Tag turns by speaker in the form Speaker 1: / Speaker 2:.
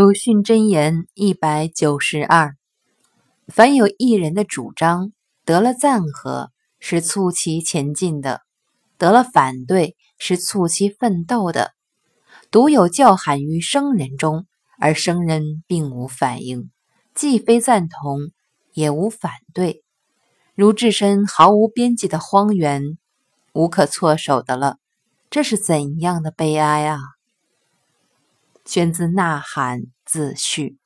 Speaker 1: 鲁迅箴言一百九十二：凡有一人的主张得了赞和，是促其前进的；得了反对，是促其奋斗的。独有叫喊于生人中，而生人并无反应，既非赞同，也无反对，如置身毫无边际的荒原，无可措手的了。这是怎样的悲哀啊！选自《呐喊》自序。